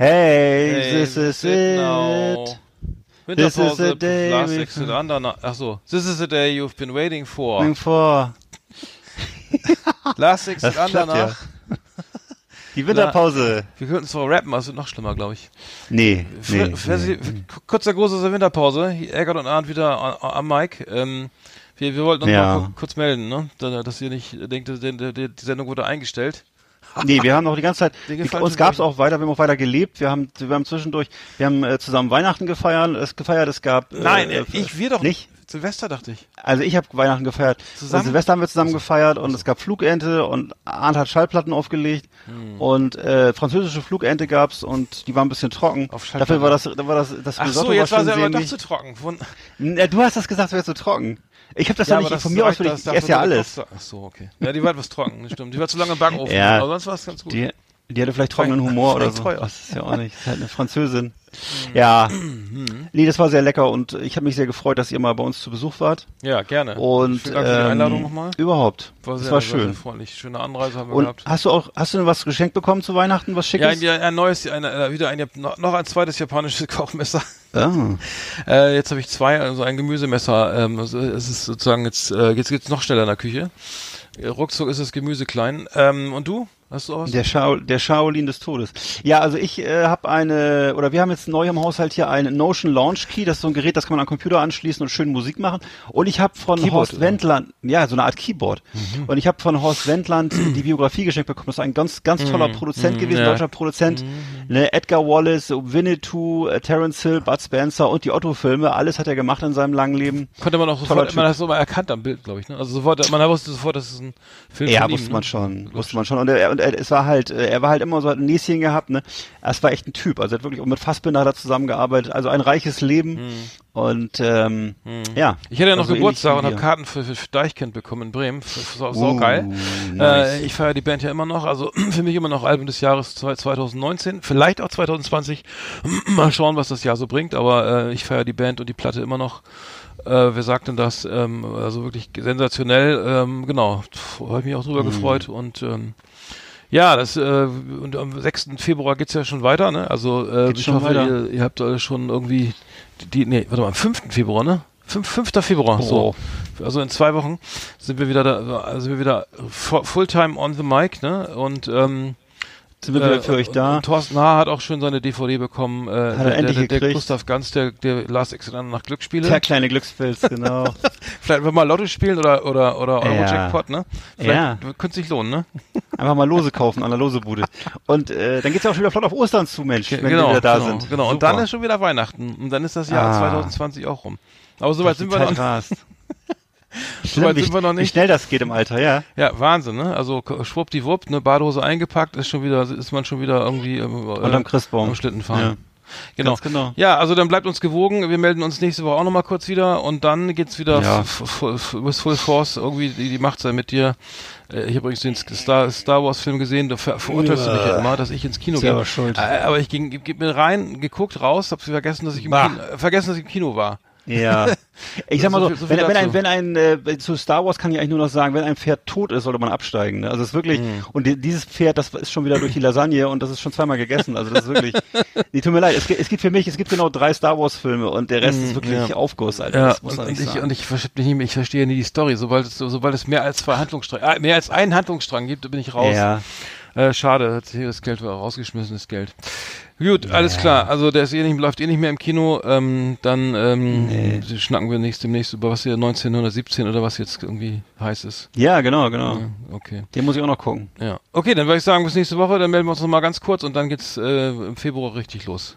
Hey, Hey, this is it. now. This Winterpause, the day last exit under. Ach so. This is the day you've been waiting for. Bring vor. Last exit under ja. Die Winterpause. Wir könnten zwar rappen, aber es wird noch schlimmer, glaube ich. Nee, Fr- nee, Fr- nee. Kurzer Gruß aus der Winterpause. Eckert und Arndt wieder am Mic. Ähm, wir, wir wollten uns Ja. mal ku- kurz melden, ne? Da- dass ihr nicht denkt, die, die, die Sendung wurde eingestellt. Nee, wir haben noch die ganze Zeit, wir, uns gab's mir- auch weiter, wir haben auch weiter gelebt, wir haben, wir haben zwischendurch, wir haben äh, zusammen Weihnachten gefeiert, es gefeiert, es gab, Nein, äh, ich, wir doch nicht. Silvester dachte ich. Also ich habe Weihnachten gefeiert, Zusammen? Und Silvester haben wir zusammen gefeiert und es gab Flugente und Arndt hat Schallplatten aufgelegt Hm. und äh, französische Flugente gab's und die waren ein bisschen trocken. Auf. Dafür war das, da war das, das Ach Risotto so, jetzt war sie aber doch zu trocken. Von, Na, du hast das gesagt, es wäre zu trocken. Ich habe das ja, nicht, von mir aus, ich, esse ja alles. Ach so, okay. Ja, die war etwas trocken, das stimmt. Die war zu lange im Backofen. Ja. Aber sonst war es ganz gut. Die, die hatte vielleicht trockenen Humor oder so. teuer. Das ist ja auch nicht. Das ist halt eine Französin. Ja. Nee, das war sehr lecker und ich habe mich sehr gefreut, dass ihr mal bei uns zu Besuch wart. ja, gerne. Und Vielen Dank für die ähm, Einladung nochmal. Überhaupt. War das sehr, war sehr, schön. Sehr freundlich. Schöne Anreise haben wir Und gehabt. hast du auch, hast du denn was geschenkt bekommen zu Weihnachten, was Ja, Schickes? ein, ein neues, ein, äh, wieder ein, noch noch ein zweites japanisches Kochmesser. Ah. Äh, jetzt habe ich zwei, also ein Gemüsemesser. Ähm, also es ist sozusagen jetzt, äh, jetzt geht's noch schneller in der Küche. Äh, Ruckzuck ist das Gemüse klein. Ähm, und du? Hast du auch was? Der, Schau, der Shaolin des Todes. Ja, also ich äh, habe eine, oder wir haben jetzt neu im Haushalt hier einen Notion Launch Key. Das ist so ein Gerät, das kann man am Computer anschließen und schön Musik machen. Und ich habe von Keyboard, Horst? Mhm. Wendland, ja, so eine Art Keyboard. Und ich habe von Horst Wendland die Biografie geschenkt bekommen. Das ist ein ganz, ganz toller Produzent Mhm, gewesen, ja. Mhm. deutscher Produzent. Ne, Edgar Wallace, Winnetou, äh, Terence Hill, Bud Spencer und die Otto-Filme. Alles hat er gemacht in seinem langen Leben. Konnte man auch sofort, man hat es immer erkannt am Bild, glaube ich. Ne? Also sofort, man wusste sofort, dass es ein Film Ja, von ihm, wusste ne? man schon, wusste man schon. Und er, und er, es war halt, äh, er war halt immer so ein Näschen gehabt, ne. Es war echt ein Typ. Also er hat wirklich mit Fassbinder hat er zusammengearbeitet. Also ein reiches Leben. Und ähm, ja. Ich hatte ja noch Also Geburtstag und habe Karten für, für Deichkind bekommen in Bremen. Sau, sau geil. Uh, Äh, nice. ich feiere die Band ja immer noch, also für mich immer noch Album des Jahres zwei- 2019, vielleicht auch 2020. Mal schauen, was das Jahr so bringt, aber äh, ich feiere die Band und die Platte immer noch. Äh, wer sagt denn das? Ähm, also wirklich sensationell. Ähm, genau, habe ich mich auch drüber Mhm. gefreut und ähm, ja, das äh, und am 6. Februar geht's ja schon weiter, ne? Also äh, Geht's ich schon hoffe, ihr, ihr habt alle schon irgendwie die, nee, warte mal, am 5. Februar, ne? 5, 5. Februar, so. Also in zwei Wochen sind wir wieder da, also sind wir wieder fu- Fulltime on the mic, ne? Und ähm, Sind wir wieder für euch und, da? Und Thorsten Haar hat auch schon seine DVD bekommen. Äh, er der, endlich der, der gekriegt. Gustav Ganz, der, der Last Exit nach Glücksspiele. Der kleine Glückspilz, genau. Vielleicht einfach mal Lotto spielen oder oder oder Euro Ja. Jackpot, ne? Vielleicht Ja. könnte sich lohnen, ne? Einfach mal Lose kaufen an der Losebude. Und äh, dann geht's ja auch schon wieder flott auf Ostern zu, Mensch, wenn wir wieder da genau, sind. Genau. Und Super. dann ist schon wieder Weihnachten und dann ist das Jahr Ah. 2020 auch rum. Aber soweit sind wir noch. Schlimm, wie, sind wir noch wie nicht. schnell das geht im Alter, ja. Ja, Wahnsinn, ne? Also schwuppdiwupp, ne, Badehose eingepackt, ist schon wieder, ist man schon wieder irgendwie ähm, äh, Unterm Christbaum. am Schlitten fahren. Ja. Genau. Ganz genau. Ja, also dann bleibt uns gewogen. Wir melden uns nächste Woche auch nochmal kurz wieder und dann geht's wieder Ja. with Full Force. Irgendwie die, die Macht sei mit dir. Äh, Ich habe übrigens den Star, Star Wars Film gesehen. Da ver verurteilst du mich ja immer, dass ich ins Kino gehe. Selber schuld. Äh, Aber ich ging, gib mir rein, geguckt, raus, hab vergessen, dass ich im. Kino, vergessen, dass ich im Kino war. Ja. Ich sag mal So so, viel- so viel wenn, wenn ein, wenn ein, äh, zu Star Wars kann ich eigentlich nur noch sagen, wenn ein Pferd tot ist, sollte man absteigen. Ne? Also es ist wirklich, Mhm. und die, dieses Pferd, das ist schon wieder durch die Lasagne und das ist schon zweimal gegessen. Also das ist wirklich, nee, tut mir leid, es, gibt- es gibt für mich, es gibt genau drei Star Wars Filme und der Rest ist wirklich Mhm, ja. Aufguss, Alter. Ja, das muss und, man und nicht ich, sagen. und ich verstehe nicht, mehr- ich verstehe nie die Story. Sobald es, sobald es mehr als zwei Handlungsstränge, äh, mehr als einen Handlungsstrang gibt, bin ich raus. ja. Äh, schade, hat hier das Geld war rausgeschmissenes Geld. Gut, alles klar. Also der ist eh nicht, läuft eh nicht mehr im Kino. Ähm, dann ähm, Nee. schnacken wir nächst, demnächst über was hier 1917 oder was jetzt irgendwie heiß ist. ja, genau, genau. Ja, okay. Den muss ich auch noch gucken. Ja. Okay, dann würde ich sagen, bis nächste Woche. Dann melden wir uns noch mal ganz kurz und dann geht's äh, im Februar richtig los.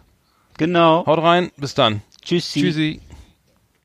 Genau. Haut rein, bis dann. Tschüssi. Tschüssi.